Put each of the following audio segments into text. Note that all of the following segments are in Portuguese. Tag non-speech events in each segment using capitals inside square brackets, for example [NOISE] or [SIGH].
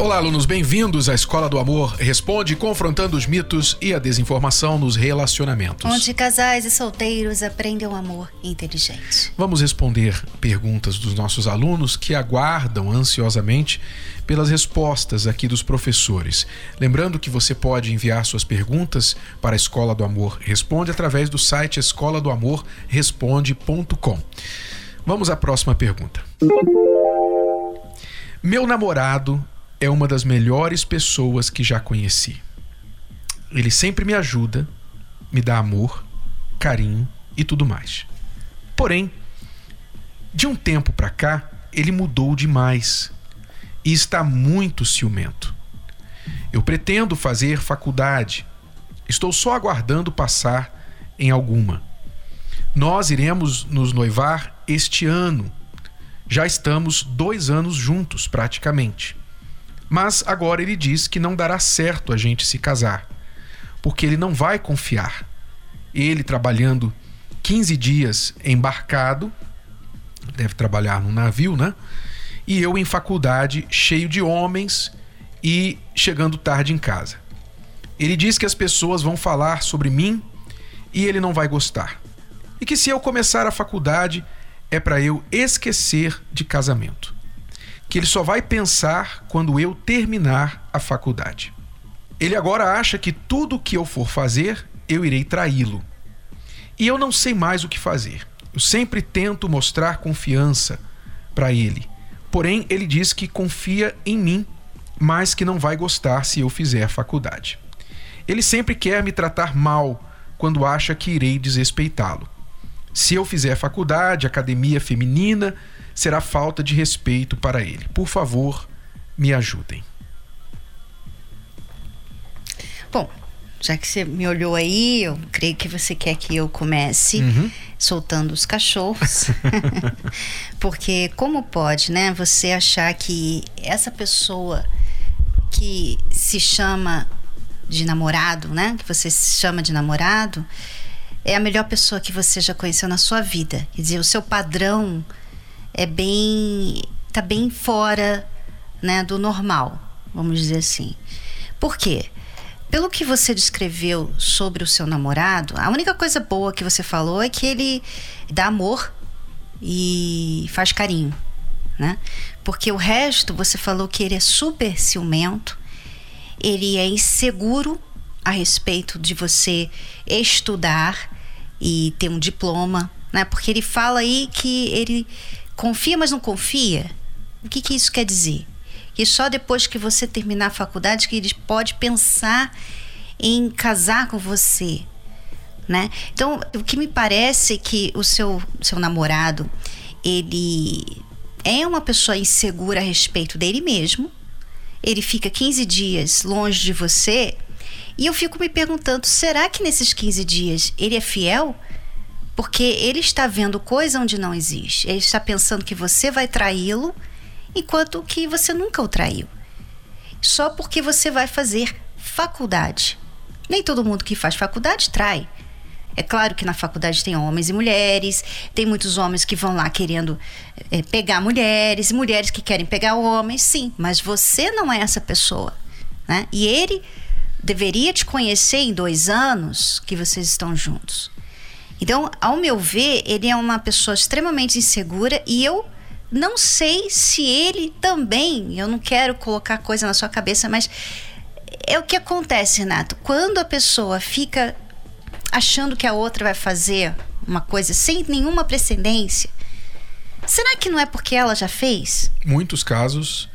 Olá, alunos, bem-vindos à Escola do Amor Responde, confrontando os mitos e a desinformação nos relacionamentos. Onde casais e solteiros aprendem o amor inteligente. Vamos responder perguntas dos nossos alunos que aguardam ansiosamente pelas respostas aqui dos professores. Lembrando que você pode enviar suas perguntas para a Escola do Amor Responde através do site escola do amor responde.com. Vamos à próxima pergunta. Meu namorado é uma das melhores pessoas que já conheci. Ele sempre me ajuda, me dá amor, carinho e tudo mais. Porém, de um tempo para cá, ele mudou demais e está muito ciumento. Eu pretendo fazer faculdade. Estou só aguardando passar em alguma. Nós iremos nos noivar este ano. Já estamos dois anos juntos, praticamente. Mas agora ele diz que não dará certo a gente se casar, porque ele não vai confiar. Ele trabalhando 15 dias embarcado, deve trabalhar num navio, né? E eu em faculdade, cheio de homens e chegando tarde em casa. Ele diz que as pessoas vão falar sobre mim e ele não vai gostar. E que se eu começar a faculdade é para eu esquecer de casamento que ele só vai pensar quando eu terminar a faculdade. Ele agora acha que tudo o que eu for fazer, eu irei traí-lo. E eu não sei mais o que fazer. Eu sempre tento mostrar confiança para ele. Porém, ele diz que confia em mim, mas que não vai gostar se eu fizer faculdade. Ele sempre quer me tratar mal quando acha que irei desrespeitá-lo. Se eu fizer faculdade, academia feminina, será falta de respeito para ele. Por favor, me ajudem. Bom, já que você me olhou aí, eu creio que você quer que eu comece Uhum. soltando os cachorros. [LAUGHS] Porque como pode, né, você achar que essa pessoa que se chama de namorado, né, que você se chama de namorado, é a melhor pessoa que você já conheceu na sua vida. Quer dizer, o seu padrão é bem tá bem fora, né, do normal, vamos dizer assim. Por quê? Pelo que você descreveu sobre o seu namorado, a única coisa boa que você falou é que ele dá amor e faz carinho, né? Porque o resto você falou que ele é super ciumento, ele é inseguro a respeito de você estudar e ter um diploma, né? Porque ele fala aí que ele confia, mas não confia. O que, que isso quer dizer? Que só depois que você terminar a faculdade que ele pode pensar em casar com você, né? Então, o que me parece é que o seu, seu namorado, ele é uma pessoa insegura a respeito dele mesmo. Ele fica 15 dias longe de você e eu fico me perguntando, será que nesses 15 dias ele é fiel? Porque ele está vendo coisa onde não existe. Ele está pensando que você vai traí-lo, enquanto que você nunca o traiu. Só porque você vai fazer faculdade. Nem todo mundo que faz faculdade trai. É claro que na faculdade tem homens e mulheres, tem muitos homens que vão lá querendo é, pegar mulheres, mulheres que querem pegar homens, sim, mas você não é essa pessoa. Né? E ele deveria te conhecer em dois anos que vocês estão juntos. Então, ao meu ver, ele é uma pessoa extremamente insegura e eu não sei se ele também, eu não quero colocar coisa na sua cabeça, mas é o que acontece, Renato. Quando a pessoa fica achando que a outra vai fazer uma coisa sem nenhuma precedência, será que não é porque ela já fez? Muitos casos,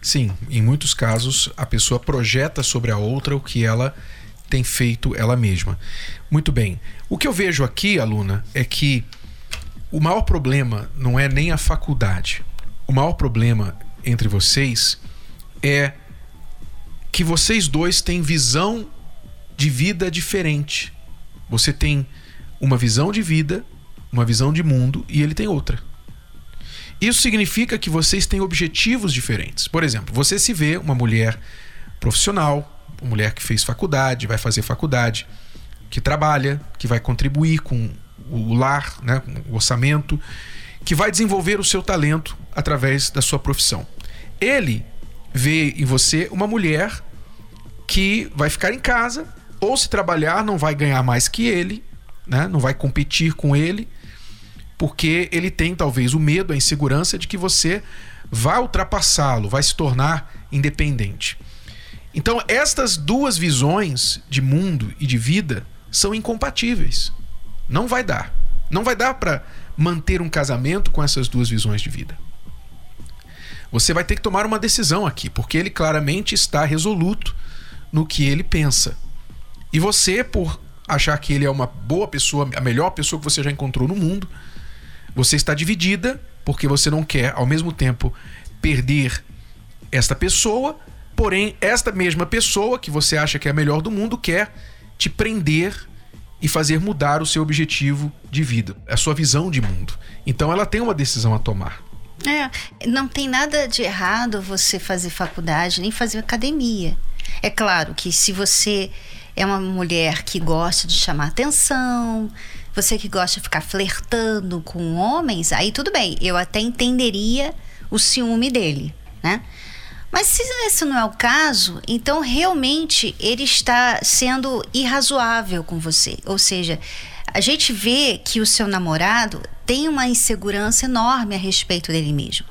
sim, em muitos casos a pessoa projeta sobre a outra o que ela tem feito ela mesma. Muito bem. O que eu vejo aqui, aluna, é que o maior problema não é nem a faculdade. O maior problema entre vocês é que vocês dois têm visão de vida diferente. Você tem uma visão de vida, uma visão de mundo e ele tem outra. Isso significa que vocês têm objetivos diferentes. Por exemplo, você se vê uma mulher profissional, mulher que fez faculdade, vai fazer faculdade, que trabalha, que vai contribuir com o lar, né, com o orçamento, que vai desenvolver o seu talento através da sua profissão. Ele vê em você uma mulher que vai ficar em casa, ou se trabalhar, não vai ganhar mais que ele, né? não vai competir com ele, porque ele tem talvez o medo, a insegurança de que você vai ultrapassá-lo, vai se tornar independente. Então, estas duas visões de mundo e de vida são incompatíveis. Não vai dar. Não vai dar para manter um casamento com essas duas visões de vida. Você vai ter que tomar uma decisão aqui, porque ele claramente está resoluto no que ele pensa. E você, por achar que ele é uma boa pessoa, a melhor pessoa que você já encontrou no mundo, você está dividida porque você não quer, ao mesmo tempo, perder esta pessoa, porém, esta mesma pessoa que você acha que é a melhor do mundo quer te prender e fazer mudar o seu objetivo de vida, a sua visão de mundo. Então ela tem uma decisão a tomar. É, não tem nada de errado você fazer faculdade nem fazer academia. É claro que se você é uma mulher que gosta de chamar atenção, você que gosta de ficar flertando com homens, aí tudo bem, eu até entenderia o ciúme dele, né? Mas se esse não é o caso, então realmente ele está sendo irrazoável com você. Ou seja, a gente vê que o seu namorado tem uma insegurança enorme a respeito dele mesmo.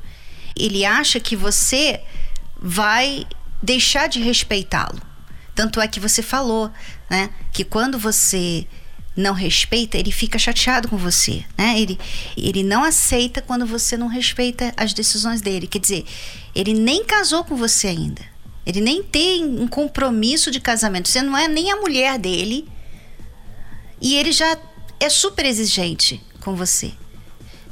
Ele acha que você vai deixar de respeitá-lo. Tanto é que você falou, né, que quando você não respeita, ele fica chateado com você, né? Ele, ele não aceita quando você não respeita as decisões dele. Quer dizer, ele nem casou com você ainda. Ele nem tem um compromisso de casamento. Você não é nem a mulher dele. E ele já é super exigente com você.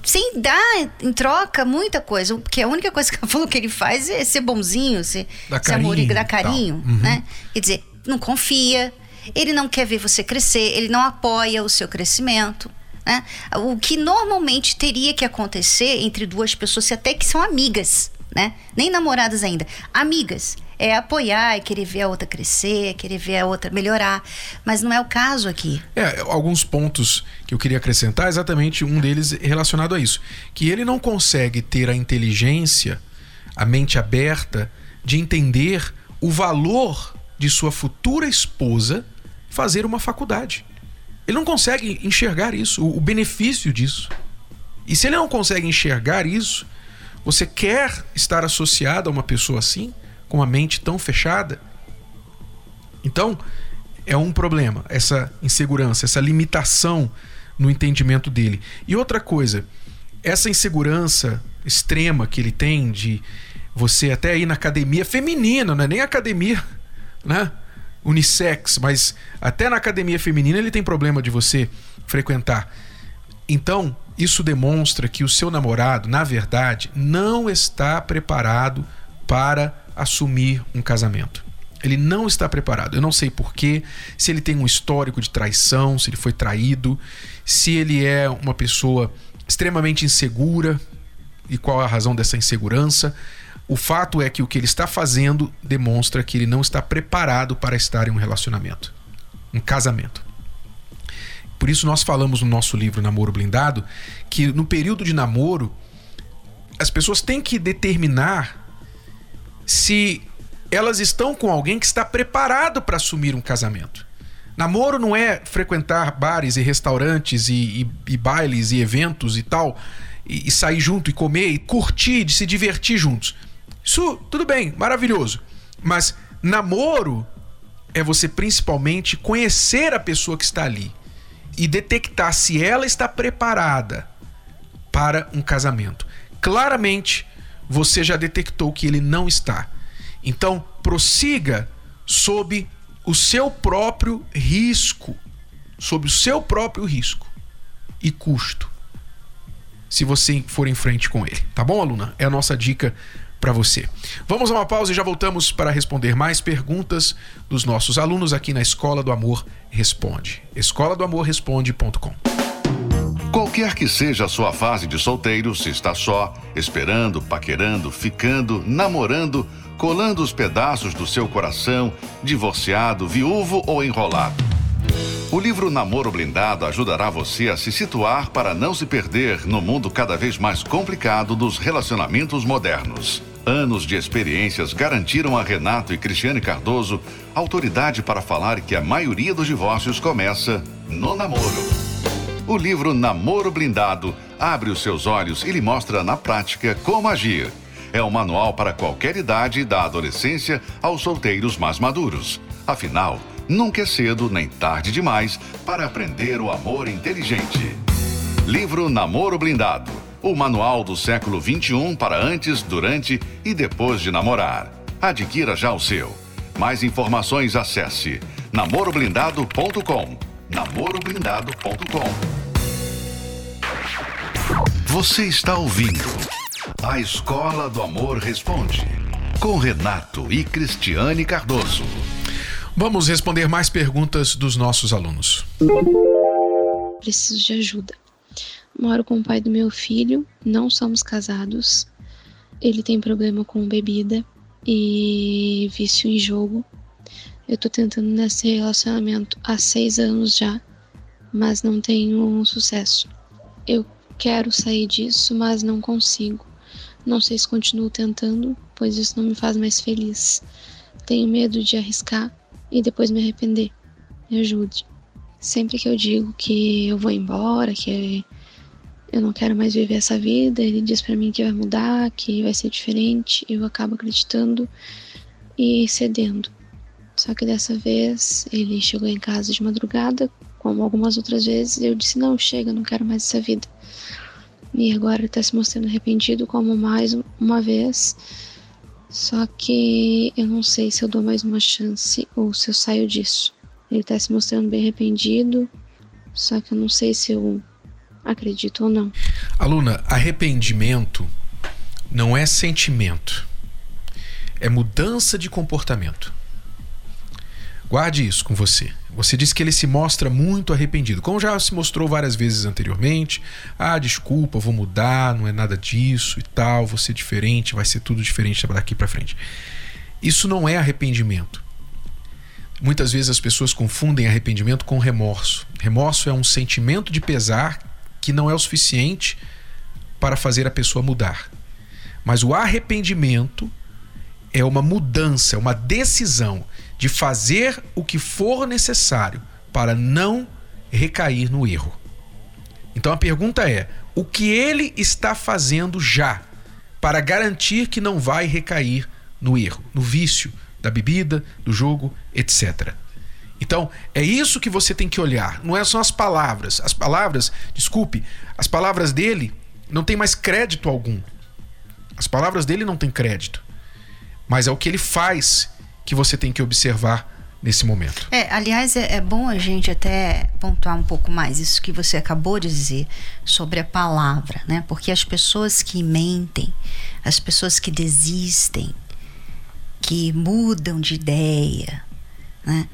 Sem dar em troca muita coisa, porque a única coisa que ela falou que ele faz é ser bonzinho, ser, Dá ser amor e carinho dar e tal. carinho, Uhum. né? Quer dizer, não confia, ele não quer ver você crescer, ele não apoia o seu crescimento. Né? O que normalmente teria que acontecer entre duas pessoas, se até que são amigas, né? Nem namoradas ainda, amigas. É apoiar, é querer ver a outra crescer, é querer ver a outra melhorar. Mas não é o caso aqui. É, alguns pontos que eu queria acrescentar, exatamente um deles relacionado a isso. Que ele não consegue ter a inteligência, a mente aberta, de entender o valor de sua futura esposa fazer uma faculdade. Ele não consegue enxergar isso, o benefício disso. E se ele não consegue enxergar isso, você quer estar associado a uma pessoa assim, com uma mente tão fechada? Então, é um problema, essa insegurança, essa limitação no entendimento dele. E outra coisa, essa insegurança extrema que ele tem de você até ir na academia feminina, não é nem academia, né? Unissex, mas até na academia feminina ele tem problema de você frequentar. Então, isso demonstra que o seu namorado, na verdade, não está preparado para assumir um casamento. Ele não está preparado. Eu não sei porquê, se ele tem um histórico de traição, se ele foi traído, se ele é uma pessoa extremamente insegura e qual é a razão dessa insegurança. O fato é que o que ele está fazendo demonstra que ele não está preparado para estar em um relacionamento, um casamento. Por isso nós falamos no nosso livro Namoro Blindado que no período de namoro as pessoas têm que determinar se elas estão com alguém que está preparado para assumir um casamento. Namoro não é frequentar bares e restaurantes e, e- e bailes e eventos e tal, e, e sair junto e comer e curtir, de se divertir juntos. Isso tudo bem, maravilhoso. Mas namoro é você principalmente conhecer a pessoa que está ali e detectar se ela está preparada para um casamento. Claramente, você já detectou que ele não está. Então, prossiga sob o seu próprio risco, sob o seu próprio risco e custo. Se você for em frente com ele, tá bom, aluna? É a nossa dica para você. Vamos a uma pausa e já voltamos para responder mais perguntas dos nossos alunos aqui na Escola do Amor Responde. escola do Amor Responde.com. Qualquer que seja a sua fase de solteiro, se está só, esperando, paquerando, ficando, namorando, colando os pedaços do seu coração, divorciado, viúvo ou enrolado. O livro Namoro Blindado ajudará você a se situar para não se perder no mundo cada vez mais complicado dos relacionamentos modernos. Anos de experiências garantiram a Renato e Cristiane Cardoso autoridade para falar que a maioria dos divórcios começa no namoro. O livro Namoro Blindado abre os seus olhos e lhe mostra na prática como agir. É um manual para qualquer idade, da adolescência aos solteiros mais maduros. Afinal, nunca é cedo nem tarde demais para aprender o amor inteligente. Livro Namoro Blindado o manual do século 21 para antes, durante e depois de namorar. Adquira já o seu. Mais informações acesse namoroblindado.com. namoroblindado.com. Você está ouvindo A Escola do Amor Responde com Renato e Cristiane Cardoso. Vamos responder mais perguntas dos nossos alunos. Preciso de ajuda. Moro com o pai do meu filho, não somos casados. Ele tem problema com bebida e vício em jogo. Eu tô tentando nesse relacionamento há seis anos já, mas não tenho sucesso. Eu quero sair disso, mas não consigo. Não sei se continuo tentando, pois isso não me faz mais feliz. Tenho medo de arriscar e depois me arrepender. Me ajude. Sempre que eu digo que eu vou embora, que eu não quero mais viver essa vida, ele diz para mim que vai mudar, que vai ser diferente, eu acabo acreditando e cedendo. Só que dessa vez ele chegou em casa de madrugada, como algumas outras vezes, eu disse: Não, chega, não quero mais essa vida. E agora ele está se mostrando arrependido, como mais uma vez. Só que eu não sei se eu dou mais uma chance ou se eu saio disso. Ele está se mostrando bem arrependido, só que eu não sei se eu acredito ou não. Aluna, arrependimento não é sentimento, é mudança de comportamento. Guarde isso com você. Você disse que ele se mostra muito arrependido, como já se mostrou várias vezes anteriormente. Ah, desculpa, vou mudar, não é nada disso e tal, vou ser diferente, vai ser tudo diferente daqui para frente. Isso não é arrependimento. Muitas vezes as pessoas confundem arrependimento com remorso. Remorso é um sentimento de pesar que não é o suficiente para fazer a pessoa mudar. Mas o arrependimento é uma mudança, é uma decisão de fazer o que for necessário para não recair no erro. Então a pergunta é: o que ele está fazendo já para garantir que não vai recair no erro, no vício da bebida, do jogo, etc. Então, é isso que você tem que olhar. Não é só as palavras. As palavras, desculpe, as palavras dele não tem mais crédito algum. As palavras dele não têm crédito. Mas é o que ele faz que você tem que observar nesse momento. É, aliás, é, é, bom a gente até pontuar um pouco mais isso que você acabou de dizer sobre a palavra, né? Porque as pessoas que mentem, as pessoas que desistem, que mudam de ideia, né?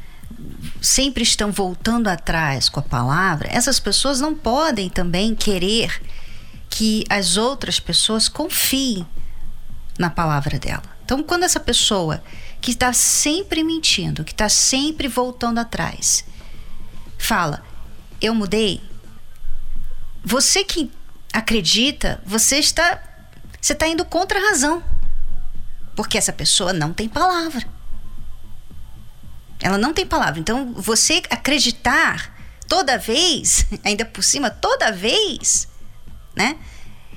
Sempre estão voltando atrás com a palavra, essas pessoas não podem também querer que as outras pessoas confiem na palavra dela. Então, quando essa pessoa que está sempre mentindo, que está sempre voltando atrás, fala: Eu mudei. Você que acredita, você está, você está indo contra a razão, porque essa pessoa não tem palavra. Ela não tem palavra. Então, você acreditar toda vez, [LAUGHS] ainda por cima, toda vez, né?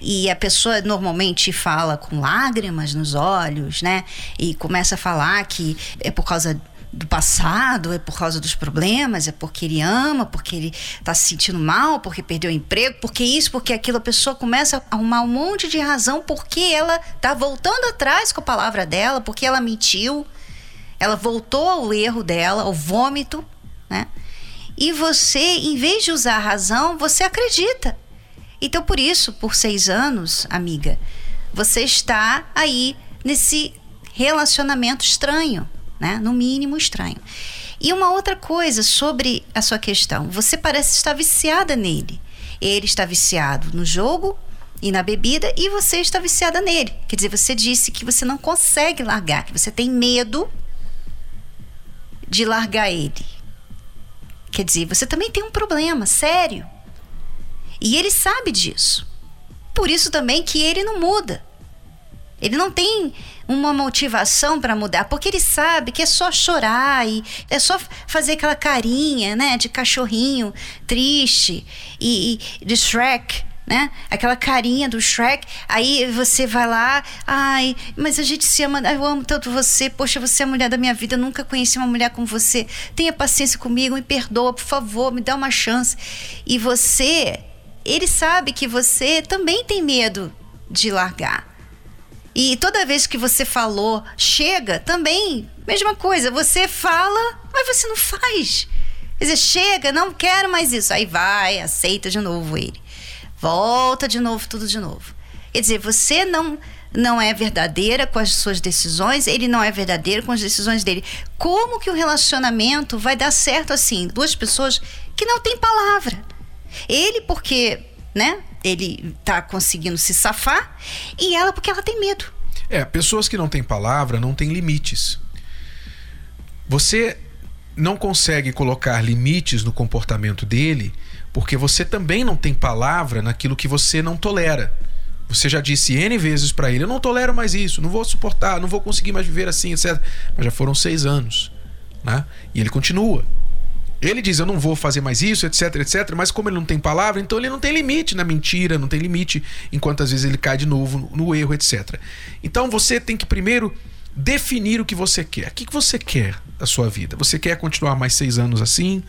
E a pessoa normalmente fala com lágrimas nos olhos, né? E começa a falar que é por causa do passado, é por causa dos problemas, é porque ele ama, porque ele está se sentindo mal, porque perdeu o emprego, porque isso, porque aquilo. A pessoa começa a arrumar um monte de razão porque ela está voltando atrás com a palavra dela, porque ela mentiu, ela voltou ao erro dela, ao vômito, né? E você, em vez de usar a razão, você acredita. Então, por isso, por seis anos, amiga, você está aí nesse relacionamento estranho, né? No mínimo estranho. E uma outra coisa sobre a sua questão, você parece estar viciada nele. Ele está viciado no jogo e na bebida e você está viciada nele. Quer dizer, você disse que você não consegue largar, que você tem medo de largar ele. Quer dizer, você também tem um problema sério. E ele sabe disso. Por isso também que ele não muda. Ele não tem uma motivação para mudar, porque ele sabe que é só chorar e é só fazer aquela carinha, né, de cachorrinho triste e, e de Shrek, né? Aquela carinha do Shrek. Aí você vai lá, ai, mas a gente se ama, eu amo tanto você. Poxa, você é a mulher da minha vida, eu nunca conheci uma mulher como você. Tenha paciência comigo, me perdoa, por favor, me dá uma chance. E você, ele sabe que você também tem medo de largar. E toda vez que você falou, chega, também, mesma coisa. Você fala, mas você não faz. Quer dizer, chega, não quero mais isso. Aí vai, aceita de novo ele. Volta de novo, tudo de novo. Quer dizer, você não não é verdadeira com as suas decisões, ele não é verdadeiro com as decisões dele. Como que o relacionamento vai dar certo assim? Duas pessoas que não têm palavra. Ele porque, né? Ele tá conseguindo se safar e ela porque ela tem medo. É, pessoas que não têm palavra não têm limites. Você não consegue colocar limites no comportamento dele porque você também não tem palavra naquilo que você não tolera. Você já disse N vezes para ele: Eu não tolero mais isso, não vou suportar, não vou conseguir mais viver assim, etc. Mas já foram seis anos. Né? E ele continua. Ele diz: Eu não vou fazer mais isso, etc, etc. Mas como ele não tem palavra, então ele não tem limite na mentira, não tem limite em quantas vezes ele cai de novo no erro, etc. Então você tem que primeiro definir o que você quer. O que você quer da sua vida? Você quer continuar mais seis anos assim?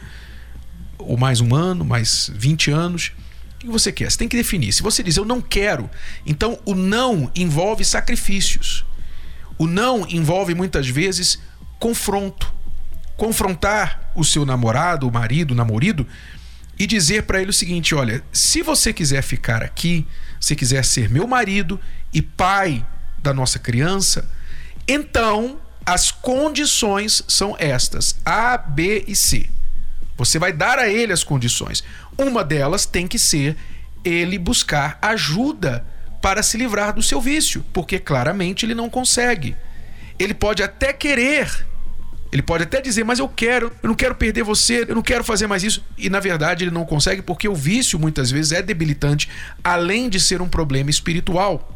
Ou mais um ano, mais 20 anos. O que você quer? Você tem que definir. Se você diz eu não quero, então o não envolve sacrifícios. O não envolve muitas vezes confronto. Confrontar o seu namorado, o marido, o namorado e dizer para ele o seguinte: olha, se você quiser ficar aqui, se quiser ser meu marido e pai da nossa criança, então as condições são estas: A, B e C. Você vai dar a ele as condições. Uma delas tem que ser ele buscar ajuda para se livrar do seu vício, porque claramente ele não consegue. Ele pode até querer, ele pode até dizer, mas eu quero, eu não quero perder você, eu não quero fazer mais isso. E na verdade ele não consegue porque o vício muitas vezes é debilitante, além de ser um problema espiritual.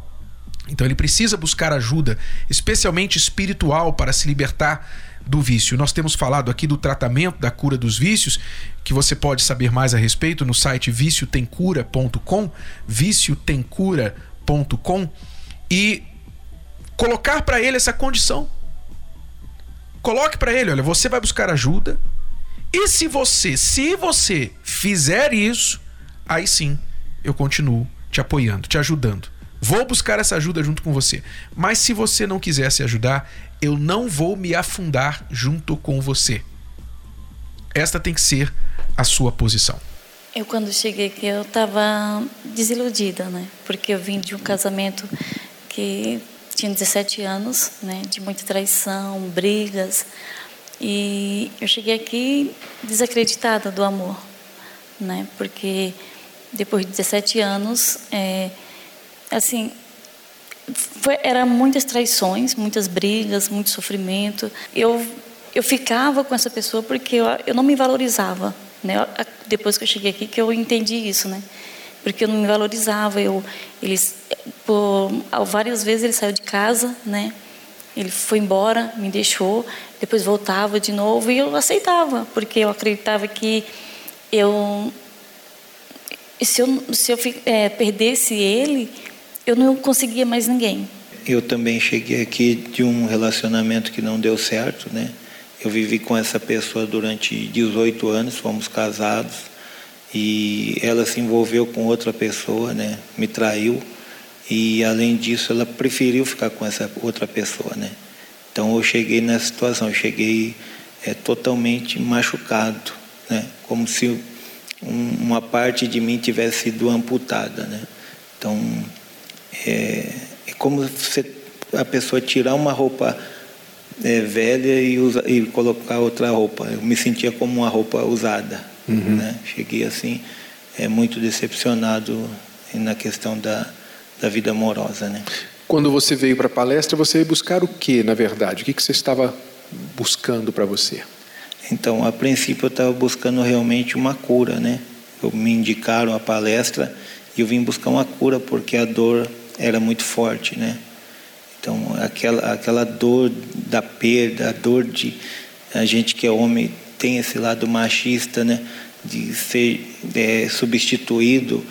Então ele precisa buscar ajuda, especialmente espiritual, para se libertar do vício. Nós temos falado aqui do tratamento da cura dos vícios, que você pode saber mais a respeito no site viciotemcura.com, viciotemcura.com e colocar para ele essa condição. Coloque para ele, olha, você vai buscar ajuda. E se você, se você fizer isso, aí sim, eu continuo te apoiando, te ajudando. Vou buscar essa ajuda junto com você. Mas se você não quiser se ajudar, eu não vou me afundar junto com você. Esta tem que ser a sua posição. Eu quando cheguei aqui eu estava desiludida, né? Porque eu vim de um casamento que tinha 17 anos, né? De muita traição, brigas. E eu cheguei aqui desacreditada do amor, né? Porque depois de 17 anos, é, assim, foi, era muitas traições, muitas brigas, muito sofrimento. Eu eu ficava com essa pessoa porque eu, eu não me valorizava, né? Depois que eu cheguei aqui que eu entendi isso, né? Porque eu não me valorizava, eu eles por várias vezes ele saiu de casa, né? Ele foi embora, me deixou, depois voltava de novo e eu aceitava, porque eu acreditava que eu se eu, se eu é, perdesse ele, eu não conseguia mais ninguém. Eu também cheguei aqui de um relacionamento que não deu certo, né? Eu vivi com essa pessoa durante 18 anos, fomos casados e ela se envolveu com outra pessoa, né? Me traiu e além disso ela preferiu ficar com essa outra pessoa, né? Então eu cheguei nessa situação, eu cheguei é, totalmente machucado, né? Como se um, uma parte de mim tivesse sido amputada, né? Então é, é como a pessoa tirar uma roupa é, velha e, usa, e colocar outra roupa. Eu me sentia como uma roupa usada. Uhum. Né? Cheguei assim, é muito decepcionado na questão da, da vida amorosa, né? Quando você veio para a palestra, você veio buscar o que, na verdade? O que, que você estava buscando para você? Então, a princípio, eu estava buscando realmente uma cura, né? Eu, me indicaram a palestra e eu vim buscar uma cura porque a dor era muito forte, né? Então, aquela, aquela dor da perda, a dor de a gente que é homem tem esse lado machista, né? De ser é, substituído.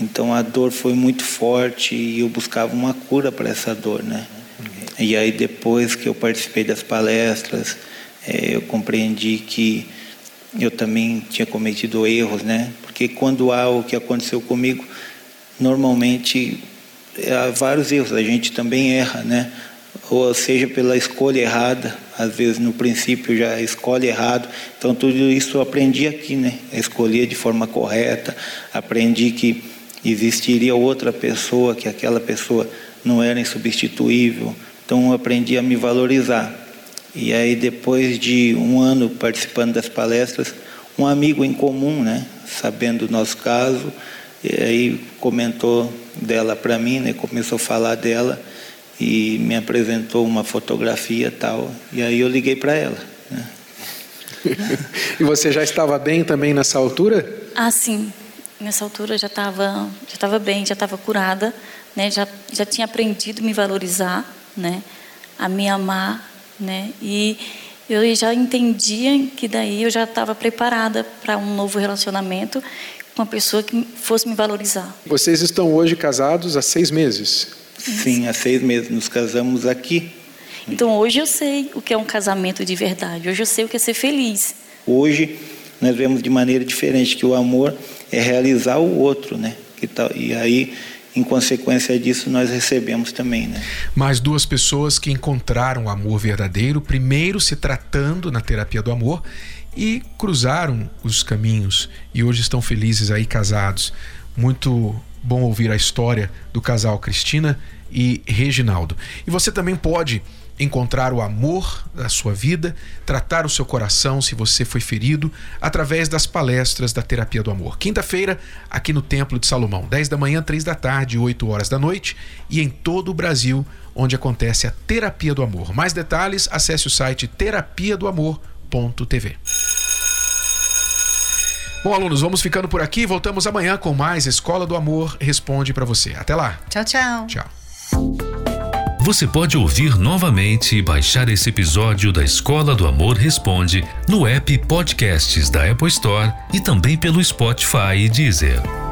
Então, a dor foi muito forte e eu buscava uma cura para essa dor, né? E aí, depois que eu participei das palestras, é, eu compreendi que eu também tinha cometido erros, né? Porque quando há o que aconteceu comigo, normalmente há vários erros, a gente também erra, né? Ou seja, pela escolha errada, às vezes no princípio já escolhe errado. Então tudo isso eu aprendi aqui, né? Escolher de forma correta, aprendi que existiria outra pessoa, que aquela pessoa não era insubstituível. Então eu aprendi a me valorizar. E aí depois de um ano participando das palestras, um amigo em comum, né, sabendo do nosso caso, e aí comentou dela para mim, né? Começou a falar dela e me apresentou uma fotografia tal. E aí eu liguei para ela. Né? [LAUGHS] e você já estava bem também nessa altura? Ah, sim. Nessa altura já estava já estava bem, já estava curada, né? Já já tinha aprendido a me valorizar, né? A me amar, né? E eu já entendia que daí eu já estava preparada para um novo relacionamento uma pessoa que fosse me valorizar. Vocês estão hoje casados há seis meses? Sim, há seis meses. Nos casamos aqui. Então hoje eu sei o que é um casamento de verdade. Hoje eu sei o que é ser feliz. Hoje nós vemos de maneira diferente que o amor é realizar o outro, né? E aí em consequência disso, nós recebemos também. Né? Mais duas pessoas que encontraram o amor verdadeiro, primeiro se tratando na terapia do amor e cruzaram os caminhos e hoje estão felizes aí casados. Muito bom ouvir a história do casal Cristina e Reginaldo. E você também pode encontrar o amor da sua vida, tratar o seu coração se você foi ferido, através das palestras da Terapia do Amor. Quinta-feira, aqui no Templo de Salomão, 10 da manhã, 3 da tarde, 8 horas da noite, e em todo o Brasil, onde acontece a Terapia do Amor. Mais detalhes, acesse o site terapia Bom, alunos, vamos ficando por aqui. Voltamos amanhã com mais Escola do Amor Responde para você. Até lá. Tchau, tchau. Tchau. Você pode ouvir novamente e baixar esse episódio da Escola do Amor Responde no app Podcasts da Apple Store e também pelo Spotify e Deezer.